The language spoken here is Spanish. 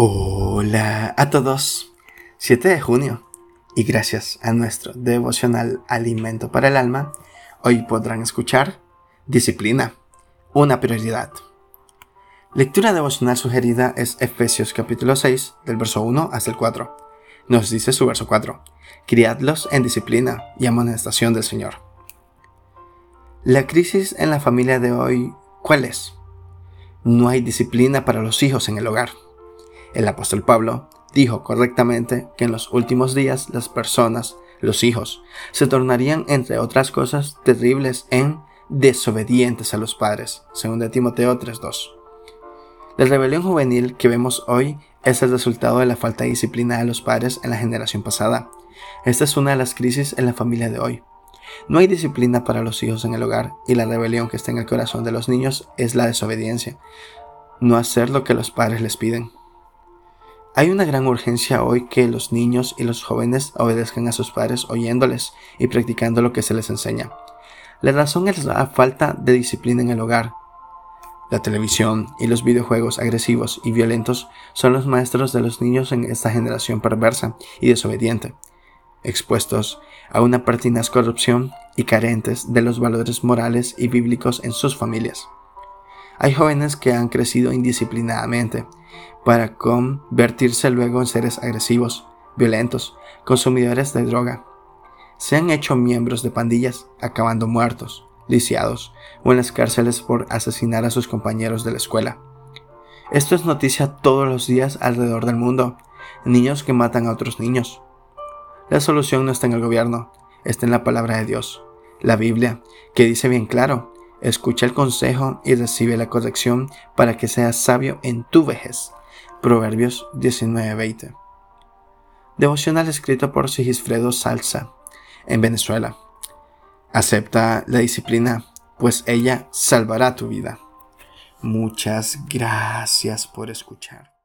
Hola a todos. 7 de junio. Y gracias a nuestro devocional Alimento para el Alma, hoy podrán escuchar Disciplina, una prioridad. Lectura devocional sugerida es Efesios capítulo 6, del verso 1 hasta el 4. Nos dice su verso 4. Criadlos en disciplina y amonestación del Señor. La crisis en la familia de hoy, ¿cuál es? No hay disciplina para los hijos en el hogar. El apóstol Pablo dijo correctamente que en los últimos días las personas, los hijos, se tornarían, entre otras cosas terribles, en desobedientes a los padres, según de Timoteo 3.2. La rebelión juvenil que vemos hoy es el resultado de la falta de disciplina de los padres en la generación pasada. Esta es una de las crisis en la familia de hoy. No hay disciplina para los hijos en el hogar y la rebelión que está en el corazón de los niños es la desobediencia, no hacer lo que los padres les piden. Hay una gran urgencia hoy que los niños y los jóvenes obedezcan a sus padres oyéndoles y practicando lo que se les enseña. La razón es la falta de disciplina en el hogar. La televisión y los videojuegos agresivos y violentos son los maestros de los niños en esta generación perversa y desobediente, expuestos a una pertinaz corrupción y carentes de los valores morales y bíblicos en sus familias. Hay jóvenes que han crecido indisciplinadamente para convertirse luego en seres agresivos, violentos, consumidores de droga. Se han hecho miembros de pandillas, acabando muertos, lisiados o en las cárceles por asesinar a sus compañeros de la escuela. Esto es noticia todos los días alrededor del mundo. Niños que matan a otros niños. La solución no está en el gobierno, está en la palabra de Dios, la Biblia, que dice bien claro, escucha el consejo y recibe la corrección para que seas sabio en tu vejez. Proverbios 19:20. Devocional escrito por Sigisfredo Salsa, en Venezuela. Acepta la disciplina, pues ella salvará tu vida. Muchas gracias por escuchar.